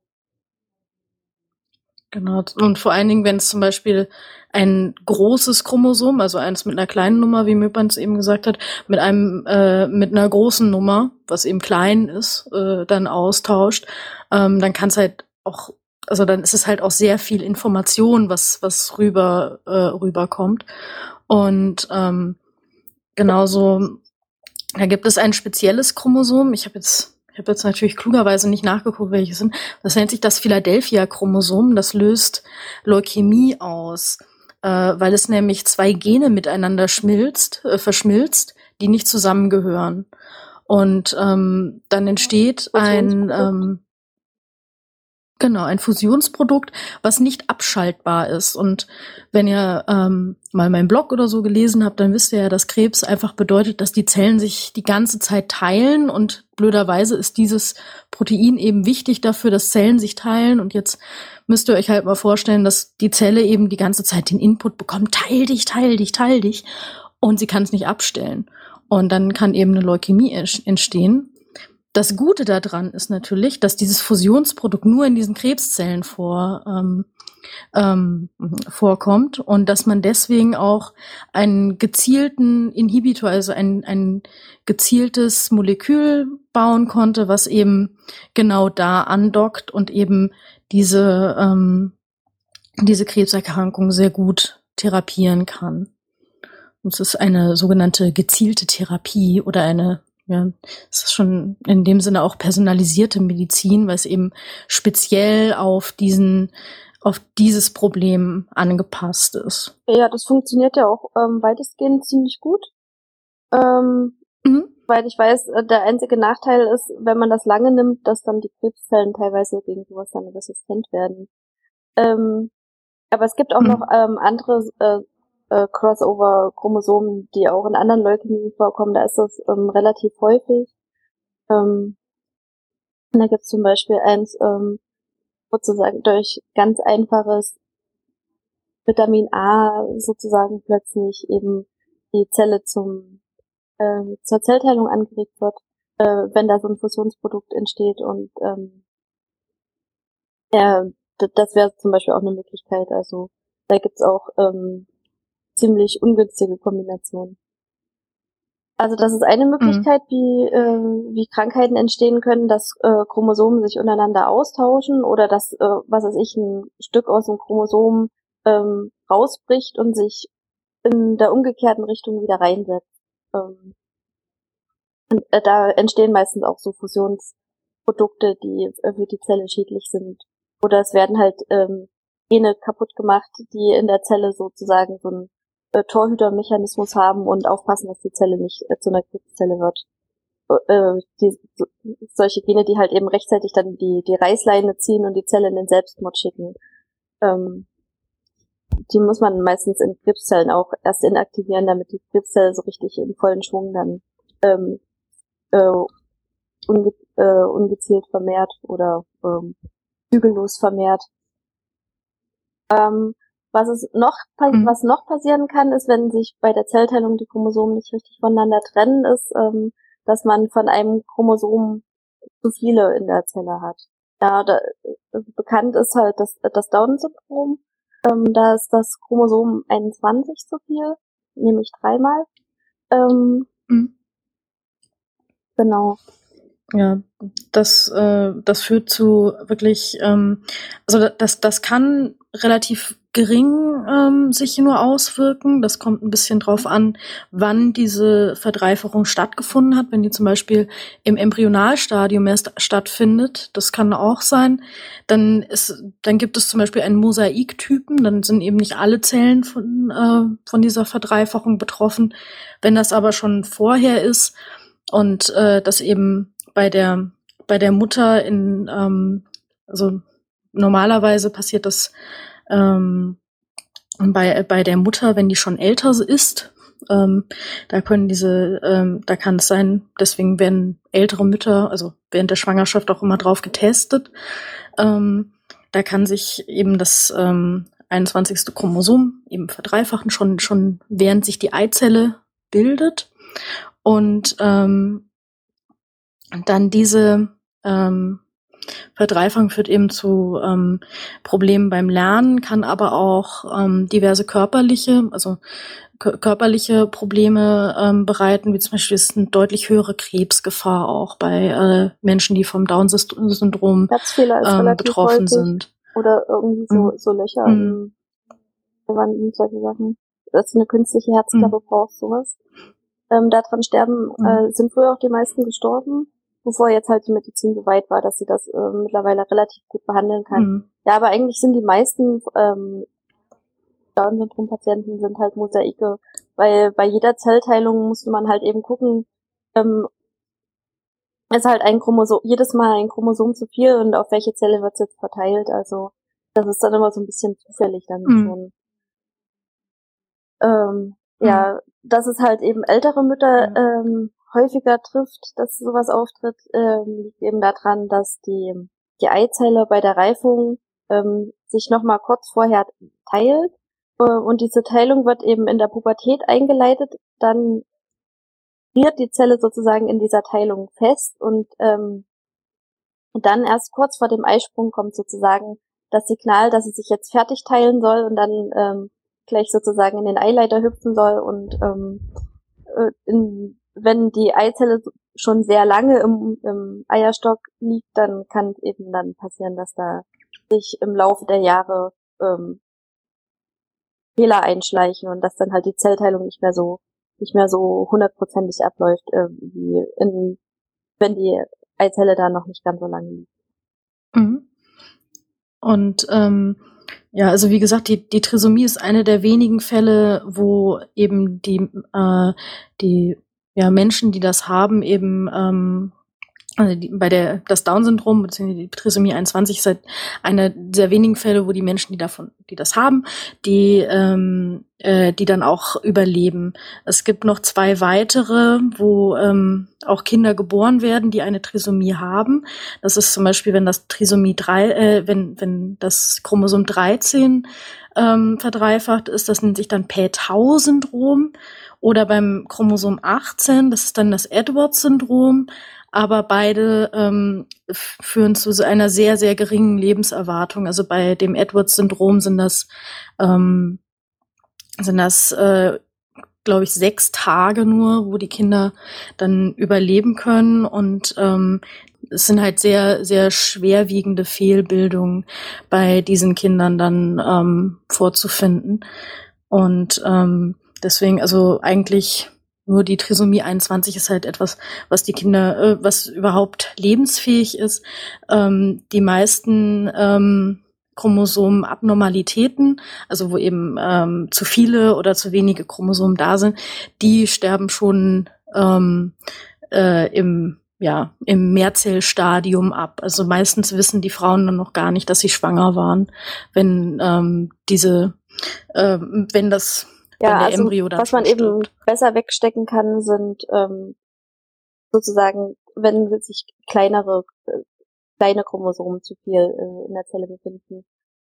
Genau. Und vor allen Dingen, wenn es zum Beispiel ein großes Chromosom, also eins mit einer kleinen Nummer, wie Möpans eben gesagt hat, mit einem äh, mit einer großen Nummer, was eben klein ist, äh, dann austauscht, ähm, dann kann es halt auch, also dann ist es halt auch sehr viel Information, was was rüber äh, rüberkommt. Und ähm, genauso, da gibt es ein spezielles Chromosom. Ich habe jetzt ich habe jetzt natürlich klugerweise nicht nachgeguckt, welche sind. Das nennt sich das Philadelphia-Chromosom. Das löst Leukämie aus, äh, weil es nämlich zwei Gene miteinander schmilzt, äh, verschmilzt, die nicht zusammengehören. Und ähm, dann entsteht ein ähm, Genau, ein Fusionsprodukt, was nicht abschaltbar ist. Und wenn ihr ähm, mal meinen Blog oder so gelesen habt, dann wisst ihr ja, dass Krebs einfach bedeutet, dass die Zellen sich die ganze Zeit teilen. Und blöderweise ist dieses Protein eben wichtig dafür, dass Zellen sich teilen. Und jetzt müsst ihr euch halt mal vorstellen, dass die Zelle eben die ganze Zeit den Input bekommt, teil dich, teil dich, teil dich. Und sie kann es nicht abstellen. Und dann kann eben eine Leukämie entstehen. Das Gute daran ist natürlich, dass dieses Fusionsprodukt nur in diesen Krebszellen vor, ähm, ähm, vorkommt und dass man deswegen auch einen gezielten Inhibitor, also ein, ein gezieltes Molekül bauen konnte, was eben genau da andockt und eben diese, ähm, diese Krebserkrankung sehr gut therapieren kann. Es ist eine sogenannte gezielte Therapie oder eine ja, es ist schon in dem Sinne auch personalisierte Medizin, weil es eben speziell auf diesen, auf dieses Problem angepasst ist. Ja, das funktioniert ja auch ähm, weitestgehend ziemlich gut. Ähm, mhm. Weil ich weiß, äh, der einzige Nachteil ist, wenn man das lange nimmt, dass dann die Krebszellen teilweise gegen sowas dann resistent werden. Ähm, aber es gibt auch mhm. noch ähm, andere äh, äh, Crossover-Chromosomen, die auch in anderen Leukämien vorkommen. Da ist das ähm, relativ häufig. Ähm, da gibt es zum Beispiel eins, ähm, sozusagen durch ganz einfaches Vitamin A sozusagen plötzlich eben die Zelle zum äh, zur Zellteilung angeregt wird, äh, wenn da so ein Fusionsprodukt entsteht und ähm, ja, das wäre zum Beispiel auch eine Möglichkeit. Also da gibt's auch ähm, ziemlich ungünstige Kombination. Also das ist eine Möglichkeit, mhm. wie, äh, wie Krankheiten entstehen können, dass äh, Chromosomen sich untereinander austauschen oder dass, äh, was weiß ich, ein Stück aus dem Chromosom ähm, rausbricht und sich in der umgekehrten Richtung wieder reinsetzt. Ähm, und äh, da entstehen meistens auch so Fusionsprodukte, die äh, für die Zelle schädlich sind. Oder es werden halt ähm, Gene kaputt gemacht, die in der Zelle sozusagen so ein äh, Torhütermechanismus haben und aufpassen, dass die Zelle nicht äh, zu einer Krebszelle wird. Äh, die, so, solche Gene, die halt eben rechtzeitig dann die, die Reißleine ziehen und die Zelle in den Selbstmord schicken. Ähm, die muss man meistens in Krebszellen auch erst inaktivieren, damit die Krebszelle so richtig in vollen Schwung dann ähm, äh, unge äh, ungezielt vermehrt oder ähm, zügellos vermehrt. Ähm, was es noch, mhm. was noch passieren kann, ist, wenn sich bei der Zellteilung die Chromosomen nicht richtig voneinander trennen, ist, ähm, dass man von einem Chromosom zu viele in der Zelle hat. Ja, da, bekannt ist halt das, das Down-Syndrom. Ähm, da ist das Chromosom 21 zu viel, nämlich dreimal. Ähm, mhm. Genau. Ja, das, äh, das führt zu wirklich, ähm, also das, das kann relativ gering ähm, sich nur auswirken. Das kommt ein bisschen drauf an, wann diese Verdreifachung stattgefunden hat. Wenn die zum Beispiel im Embryonalstadium erst stattfindet, das kann auch sein, dann ist, dann gibt es zum Beispiel einen Mosaiktypen, dann sind eben nicht alle Zellen von, äh, von dieser Verdreifachung betroffen. Wenn das aber schon vorher ist und äh, das eben bei der bei der Mutter in ähm, also normalerweise passiert das ähm, bei bei der Mutter, wenn die schon älter ist. Ähm, da können diese, ähm, da kann es sein, deswegen werden ältere Mütter, also während der Schwangerschaft auch immer drauf getestet. Ähm, da kann sich eben das ähm, 21. Chromosom eben verdreifachen, schon, schon während sich die Eizelle bildet. Und ähm, dann diese ähm, Verdreifachung führt eben zu ähm, Problemen beim Lernen, kann aber auch ähm, diverse körperliche, also körperliche Probleme ähm, bereiten, wie zum Beispiel ist eine deutlich höhere Krebsgefahr auch bei äh, Menschen, die vom Down-Syndrom ähm, betroffen sind. Oder irgendwie so, mhm. so Löcher mhm. in solche Sachen. Dass du eine künstliche Herzklappe mhm. brauchst, sowas. Ähm, daran sterben, mhm. äh, sind früher auch die meisten gestorben bevor jetzt halt die Medizin so weit war, dass sie das äh, mittlerweile relativ gut behandeln kann. Mhm. Ja, aber eigentlich sind die meisten ähm, Down-Syndrom-Patienten sind halt Mosaike, weil bei jeder Zellteilung musste man halt eben gucken, ähm, ist halt ein Chromosom, jedes Mal ein Chromosom zu viel und auf welche Zelle wird es jetzt verteilt. Also das ist dann immer so ein bisschen zufällig dann mhm. schon. Ähm, mhm. Ja, dass es halt eben ältere Mütter ähm, häufiger trifft, dass sowas auftritt, ähm, liegt eben daran, dass die, die Eizelle bei der Reifung ähm, sich nochmal kurz vorher teilt. Äh, und diese Teilung wird eben in der Pubertät eingeleitet, dann friert die Zelle sozusagen in dieser Teilung fest und ähm, dann erst kurz vor dem Eisprung kommt sozusagen das Signal, dass sie sich jetzt fertig teilen soll und dann ähm, gleich sozusagen in den Eileiter hüpfen soll und ähm, äh, in wenn die Eizelle schon sehr lange im, im Eierstock liegt, dann kann eben dann passieren, dass da sich im Laufe der Jahre ähm, Fehler einschleichen und dass dann halt die Zellteilung nicht mehr so nicht mehr so hundertprozentig abläuft, äh, wie in, wenn die Eizelle da noch nicht ganz so lange liegt. Mhm. Und ähm, ja, also wie gesagt, die, die Trisomie ist eine der wenigen Fälle, wo eben die, äh, die ja, Menschen, die das haben, eben ähm, also die, bei der das Down-Syndrom bzw. die Trisomie 21 ist halt einer der wenigen Fälle, wo die Menschen, die davon, die das haben, die ähm, äh, die dann auch überleben. Es gibt noch zwei weitere, wo ähm, auch Kinder geboren werden, die eine Trisomie haben. Das ist zum Beispiel, wenn das Trisomie 3, äh, wenn wenn das Chromosom 13 ähm, verdreifacht ist, das nennt sich dann Pay-Tau-Syndrom. Oder beim Chromosom 18, das ist dann das Edwards-Syndrom, aber beide ähm, führen zu einer sehr, sehr geringen Lebenserwartung. Also bei dem Edwards-Syndrom sind das, ähm, sind das äh, glaube ich, sechs Tage nur, wo die Kinder dann überleben können. Und ähm, es sind halt sehr, sehr schwerwiegende Fehlbildungen bei diesen Kindern dann ähm, vorzufinden. Und ähm, Deswegen, also eigentlich nur die Trisomie 21 ist halt etwas, was die Kinder, äh, was überhaupt lebensfähig ist. Ähm, die meisten ähm, Chromosomenabnormalitäten, also wo eben ähm, zu viele oder zu wenige Chromosomen da sind, die sterben schon ähm, äh, im ja, im Mehrzellstadium ab. Also meistens wissen die Frauen dann noch gar nicht, dass sie schwanger waren, wenn ähm, diese, äh, wenn das ja, also, was man stirbt. eben besser wegstecken kann, sind ähm, sozusagen, wenn sich kleinere, äh, kleine Chromosomen zu viel äh, in der Zelle befinden,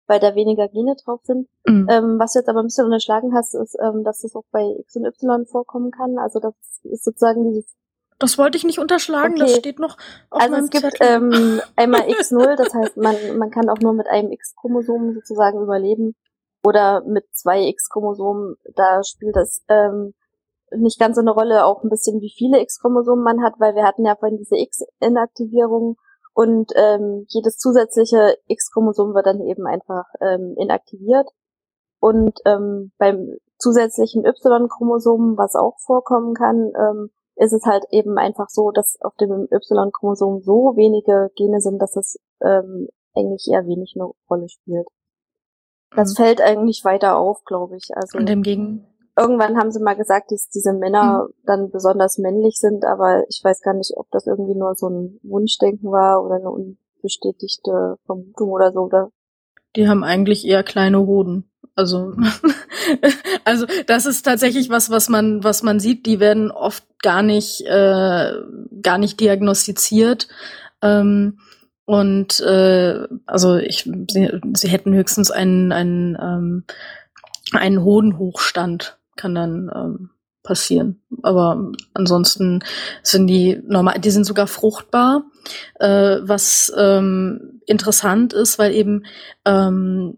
weil da weniger Gene drauf sind. Mhm. Ähm, was du jetzt aber ein bisschen unterschlagen hast, ist, ähm, dass das auch bei X und Y vorkommen kann. Also das ist sozusagen dieses Das wollte ich nicht unterschlagen, okay. das steht noch auf Also es gibt ähm, einmal [LAUGHS] X0, das heißt, man, man kann auch nur mit einem X-Chromosom sozusagen überleben. Oder mit zwei X-Chromosomen, da spielt das ähm, nicht ganz so eine Rolle, auch ein bisschen wie viele X-Chromosomen man hat, weil wir hatten ja vorhin diese X-Inaktivierung und ähm, jedes zusätzliche X-Chromosom wird dann eben einfach ähm, inaktiviert. Und ähm, beim zusätzlichen Y-Chromosom, was auch vorkommen kann, ähm, ist es halt eben einfach so, dass auf dem Y-Chromosom so wenige Gene sind, dass es ähm, eigentlich eher wenig eine Rolle spielt. Das mhm. fällt eigentlich weiter auf, glaube ich. Also und im Gegen irgendwann haben sie mal gesagt, dass diese Männer mhm. dann besonders männlich sind, aber ich weiß gar nicht, ob das irgendwie nur so ein Wunschdenken war oder eine unbestätigte Vermutung oder so. Oder? Die haben eigentlich eher kleine Hoden. Also, [LAUGHS] also das ist tatsächlich was, was man, was man sieht. Die werden oft gar nicht, äh, gar nicht diagnostiziert. Ähm, und äh, also ich, sie, sie hätten höchstens einen, einen, ähm, einen Hodenhochstand kann dann ähm, passieren. Aber ansonsten sind die normal, die sind sogar fruchtbar, äh, was ähm, interessant ist, weil eben ähm,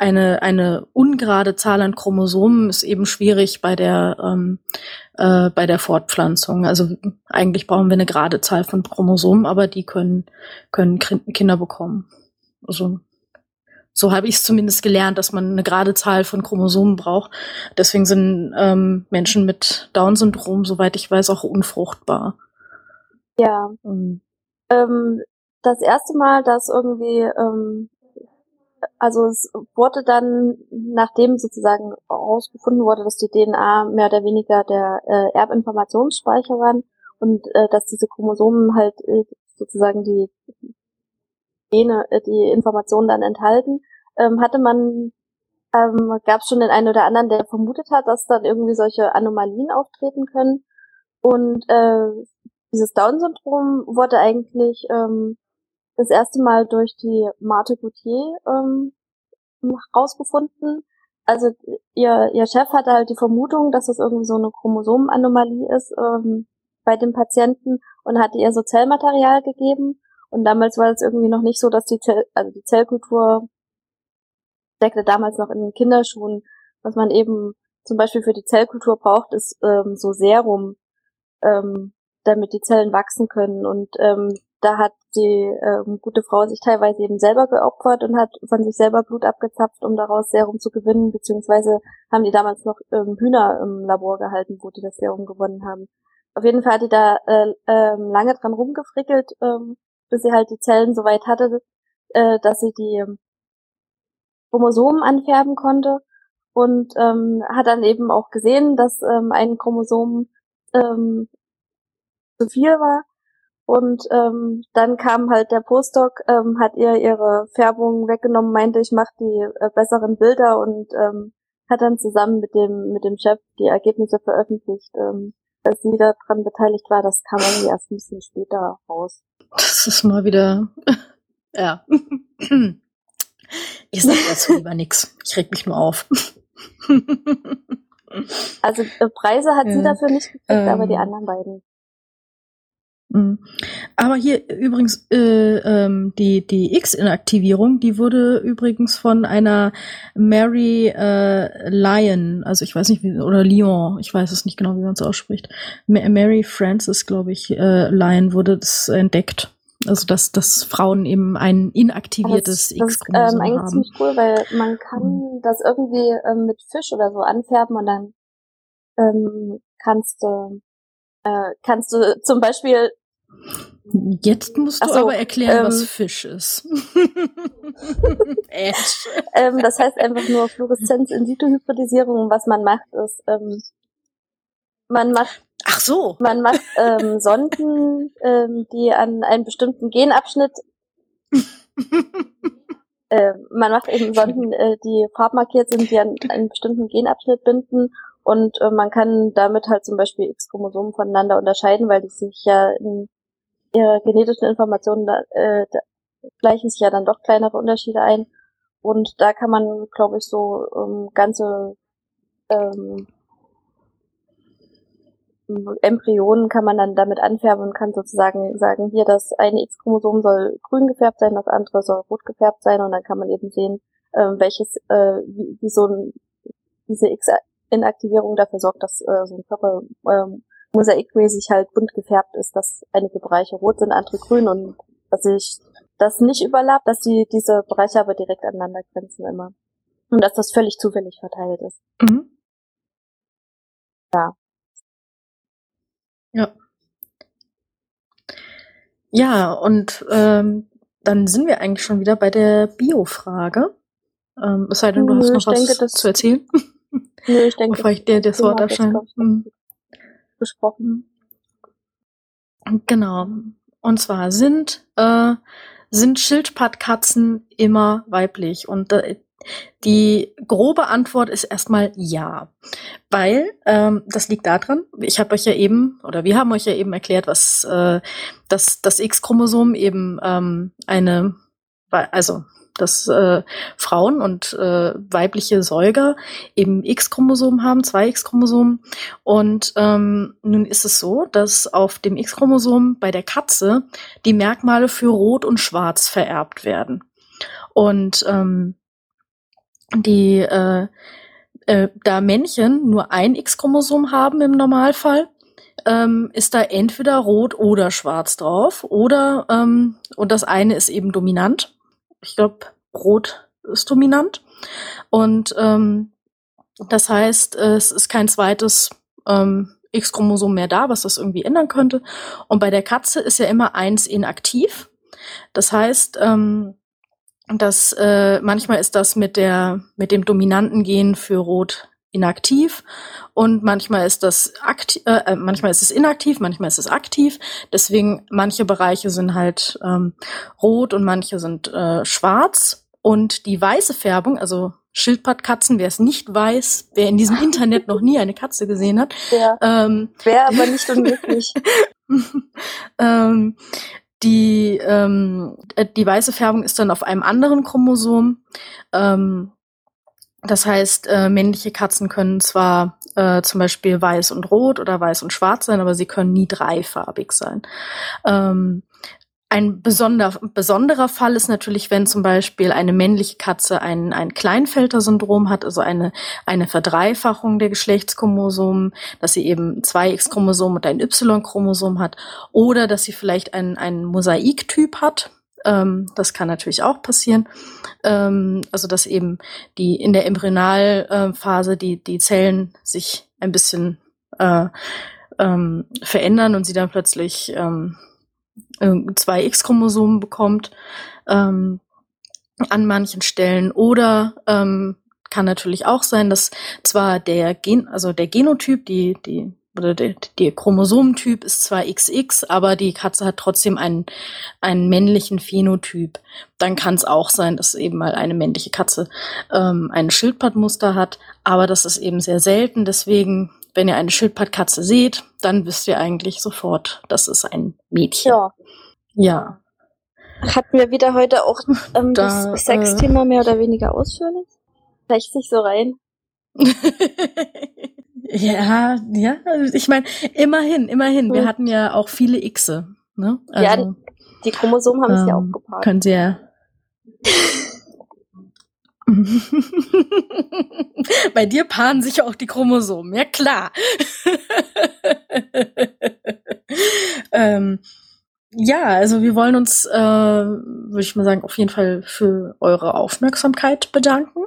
eine, eine ungerade Zahl an Chromosomen ist eben schwierig bei der, ähm, äh, bei der Fortpflanzung. Also eigentlich brauchen wir eine gerade Zahl von Chromosomen, aber die können, können Kinder bekommen. Also so habe ich es zumindest gelernt, dass man eine gerade Zahl von Chromosomen braucht. Deswegen sind ähm, Menschen mit Down-Syndrom, soweit ich weiß, auch unfruchtbar. Ja. Mhm. Ähm, das erste Mal, dass irgendwie, ähm, also es wurde dann, nachdem sozusagen herausgefunden wurde, dass die DNA mehr oder weniger der äh, Erbinformationsspeicher waren und äh, dass diese Chromosomen halt äh, sozusagen die Gene, äh, die Informationen dann enthalten, ähm, hatte man, ähm, gab es schon den einen oder anderen, der vermutet hat, dass dann irgendwie solche Anomalien auftreten können. Und äh, dieses Down-Syndrom wurde eigentlich ähm, das erste Mal durch die Marthe Gauthier ähm, rausgefunden. Also ihr, ihr Chef hatte halt die Vermutung, dass es irgendwie so eine Chromosomenanomalie ist ähm, bei dem Patienten und hatte ihr so Zellmaterial gegeben. Und damals war es irgendwie noch nicht so, dass die, Zell, also die Zellkultur steckte damals noch in den Kinderschuhen. Was man eben zum Beispiel für die Zellkultur braucht, ist ähm, so Serum, ähm, damit die Zellen wachsen können. Und ähm, da hat die ähm, gute Frau sich teilweise eben selber geopfert und hat von sich selber Blut abgezapft, um daraus Serum zu gewinnen, beziehungsweise haben die damals noch ähm, Hühner im Labor gehalten, wo die das Serum gewonnen haben. Auf jeden Fall hat die da äh, äh, lange dran rumgefrickelt, ähm, bis sie halt die Zellen so weit hatte, äh, dass sie die Chromosomen anfärben konnte und ähm, hat dann eben auch gesehen, dass ähm, ein Chromosom ähm, zu viel war. Und ähm, dann kam halt der Postdoc, ähm, hat ihr ihre Färbung weggenommen, meinte, ich mache die äh, besseren Bilder und ähm, hat dann zusammen mit dem mit dem Chef die Ergebnisse veröffentlicht. Ähm, dass sie daran beteiligt war, das kam irgendwie erst ein bisschen später raus. Das ist mal wieder, [LAUGHS] ja. [CLEARS THROAT] Ich sag dazu lieber nix. Ich reg mich nur auf. Also äh, Preise hat ja. sie dafür nicht gekriegt, ähm, aber die ähm. anderen beiden. Mhm. Aber hier übrigens äh, ähm, die die X-Inaktivierung, die wurde übrigens von einer Mary äh, Lyon, also ich weiß nicht wie oder Lyon, ich weiß es nicht genau, wie man es ausspricht. Mary Frances, glaube ich, äh, Lyon wurde das entdeckt. Also dass, dass Frauen eben ein inaktiviertes X-Chromosom Das ist ähm, eigentlich haben. ziemlich cool, weil man kann mhm. das irgendwie ähm, mit Fisch oder so anfärben und dann ähm, kannst du äh, kannst du zum Beispiel Jetzt musst du so, aber erklären, ähm, was Fisch ist. [LAUGHS] ähm, das heißt einfach nur Fluoreszenz in situ Hybridisierung. Was man macht, ist, ähm, man macht Ach so. Man macht ähm, Sonden, ähm, die an einen bestimmten Genabschnitt [LAUGHS] äh, man macht eben Sonden, äh, die farbmarkiert sind, die an einen bestimmten Genabschnitt binden und äh, man kann damit halt zum Beispiel X-Chromosomen voneinander unterscheiden, weil die sich ja in ihrer genetischen Informationen da, äh, da gleichen sich ja dann doch kleinere Unterschiede ein. Und da kann man, glaube ich, so ähm, ganze ähm, Embryonen kann man dann damit anfärben und kann sozusagen sagen, hier das eine X-Chromosom soll grün gefärbt sein, das andere soll rot gefärbt sein. Und dann kann man eben sehen, äh, welches, äh, wie, wie so ein, diese X-Inaktivierung dafür sorgt, dass äh, so ein Körper ähm, mosaikmäßig halt bunt gefärbt ist, dass einige Bereiche rot sind, andere grün und dass sich das nicht überlappt, dass die diese Bereiche aber direkt aneinander grenzen immer. Und dass das völlig zufällig verteilt ist. Mhm. Ja. Ja. Ja, und ähm, dann sind wir eigentlich schon wieder bei der Bio-Frage. Ähm, es sei denn, du hast noch was denke, zu erzählen. Nö, ich [LAUGHS] denke, Bevor ich dir das Wort erscheine. Hm. Besprochen. Genau. Und zwar sind, äh, sind Schildpattkatzen immer weiblich. Und äh, die grobe Antwort ist erstmal ja, weil ähm, das liegt daran, ich habe euch ja eben oder wir haben euch ja eben erklärt, was äh, dass das X-Chromosom eben ähm, eine, also dass äh, Frauen und äh, weibliche Säuger eben X-Chromosom haben, zwei X-Chromosomen. Und ähm, nun ist es so, dass auf dem X-Chromosom bei der Katze die Merkmale für Rot und Schwarz vererbt werden. Und ähm, die äh, äh, da Männchen nur ein X-Chromosom haben im Normalfall, ähm, ist da entweder rot oder schwarz drauf oder ähm, und das eine ist eben dominant. Ich glaube, rot ist dominant und ähm, das heißt, es ist kein zweites ähm, X-Chromosom mehr da, was das irgendwie ändern könnte. Und bei der Katze ist ja immer eins inaktiv. Das heißt, ähm, dass äh, manchmal ist das mit der mit dem dominanten Gen für Rot inaktiv und manchmal ist das aktiv, äh, äh, manchmal ist es inaktiv, manchmal ist es aktiv. Deswegen manche Bereiche sind halt ähm, rot und manche sind äh, schwarz und die weiße Färbung, also Schildpattkatzen, wer es nicht weiß, wer in diesem Internet noch nie eine Katze gesehen hat. [LAUGHS] Ja. Ähm, Wäre aber nicht unmöglich. [LAUGHS] ähm, die, ähm, äh, die weiße Färbung ist dann auf einem anderen Chromosom. Ähm, das heißt, äh, männliche Katzen können zwar äh, zum Beispiel weiß und rot oder weiß und schwarz sein, aber sie können nie dreifarbig sein. Ähm, ein besonder, besonderer Fall ist natürlich, wenn zum Beispiel eine männliche Katze ein, ein Kleinfelter-Syndrom hat, also eine, eine Verdreifachung der Geschlechtschromosomen, dass sie eben zwei X-Chromosomen und ein Y-Chromosom hat, oder dass sie vielleicht einen, einen Mosaiktyp hat. Ähm, das kann natürlich auch passieren. Ähm, also dass eben die in der Embryonalphase die, die Zellen sich ein bisschen äh, ähm, verändern und sie dann plötzlich ähm, zwei X-Chromosomen bekommt ähm, an manchen Stellen oder ähm, kann natürlich auch sein, dass zwar der Gen, also der Genotyp, die, die, oder der, der Chromosomentyp ist zwar XX, aber die Katze hat trotzdem einen, einen männlichen Phänotyp. Dann kann es auch sein, dass eben mal eine männliche Katze ähm, ein Schildpattmuster hat, aber das ist eben sehr selten. Deswegen wenn ihr eine Schildpattkatze seht, dann wisst ihr eigentlich sofort, das ist ein Mädchen. Ja. Ja. Hatten wir wieder heute auch ähm, da, das Sexthema äh, mehr oder weniger ausführlich? Reicht sich so rein? [LAUGHS] ja, ja, ich meine, immerhin, immerhin. Hm. Wir hatten ja auch viele Xe. Ne? Also, ja, die Chromosomen haben ähm, es ja auch gepaart. Können Sie ja. [LAUGHS] Bei dir paaren sich auch die Chromosomen, ja klar. [LAUGHS] ähm, ja, also wir wollen uns, äh, würde ich mal sagen, auf jeden Fall für eure Aufmerksamkeit bedanken.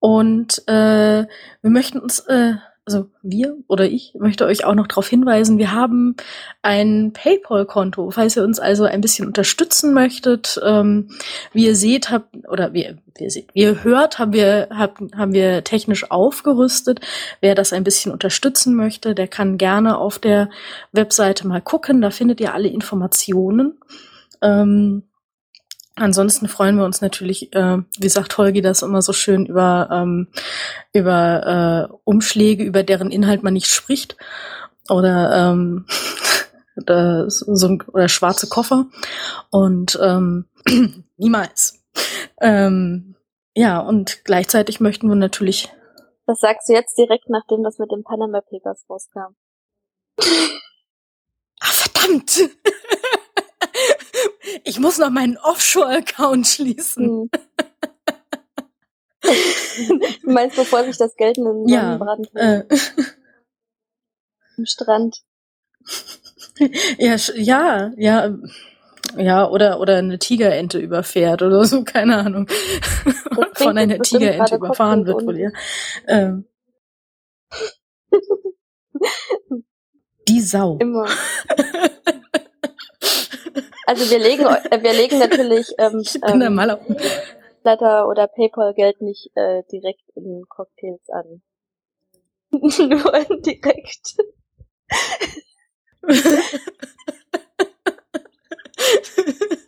Und äh, wir möchten uns äh, also wir oder ich möchte euch auch noch darauf hinweisen, wir haben ein PayPal-Konto, falls ihr uns also ein bisschen unterstützen möchtet. Ähm, wie ihr seht, habt oder wie, wie ihr seht, wie ihr hört, haben wir hab, haben wir technisch aufgerüstet. Wer das ein bisschen unterstützen möchte, der kann gerne auf der Webseite mal gucken. Da findet ihr alle Informationen. Ähm, Ansonsten freuen wir uns natürlich, äh, wie sagt Holgi das immer so schön, über, ähm, über äh, Umschläge, über deren Inhalt man nicht spricht. Oder, ähm, [LAUGHS] oder, so ein, oder schwarze Koffer. Und ähm, [CLEARS THROAT] niemals. Ähm, ja, und gleichzeitig möchten wir natürlich. Das sagst du jetzt direkt, nachdem das mit dem Panama Papers rauskam. Ah, verdammt! [LAUGHS] ich muss noch meinen Offshore-Account schließen. Hm. du meinst, bevor sich das Geld in den Ja, Sonnenbrand äh, am Strand. ja, ja, ja, ja, oder, oder eine Tigerente überfährt oder so, keine Ahnung. [LAUGHS] Von einer Tigerente überfahren wird wohl, ja. Ähm. [LAUGHS] Die Sau. Immer. [LAUGHS] Also wir legen, äh, wir legen natürlich ähm, ähm, Flutter oder PayPal Geld nicht äh, direkt in Cocktails an. Nur indirekt. [LAUGHS]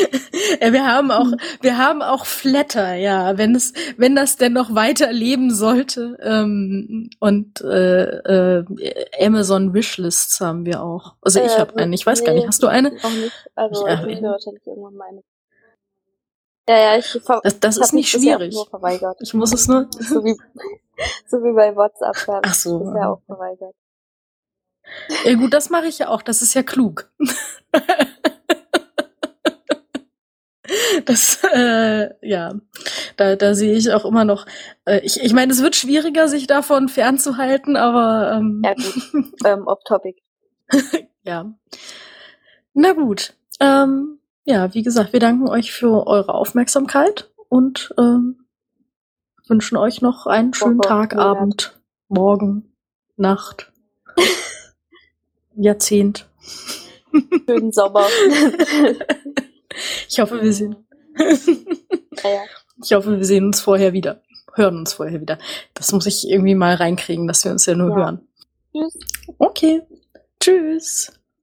[LAUGHS] ja, wir haben auch, wir haben auch Flatter, ja, wenn es, wenn das denn noch weiter leben sollte. Ähm, und äh, äh, Amazon Wishlists haben wir auch. Also ich Äh, habe eine, ich weiß gar nee, nicht, hast du eine? Noch nicht. Also Ja, ich wenn- mir wahrscheinlich irgendwann meine. Ja, ja, ich, Das, das ich ist nicht auch schwierig. Nur verweigert. Ich muss es nur. [LAUGHS] So wie, so wie bei WhatsApp. Da Ach ich so. bisher auch verweigert. Ja, gut, das mache ich ja auch. Das ist ja klug. [LAUGHS] Das, äh, ja, da, da sehe ich auch immer noch. Äh, ich, ich meine, es wird schwieriger, sich davon fernzuhalten, aber ähm, Ja [LAUGHS] gut, ähm, off-topic. [LAUGHS] ja. Na gut. Ähm, ja, wie gesagt, wir danken euch für eure Aufmerksamkeit und ähm, wünschen euch noch einen schönen Woche, Tag, Monat. Abend, Morgen, Nacht, [LAUGHS] Jahrzehnt. Schönen Sommer. Ich hoffe, wir sehen. Ja, [LAUGHS] ja. Ich hoffe, wir sehen uns vorher wieder. Hören uns vorher wieder. Das muss ich irgendwie mal reinkriegen, dass wir uns ja nur Ja. hören. Tschüss. Okay. Tschüss.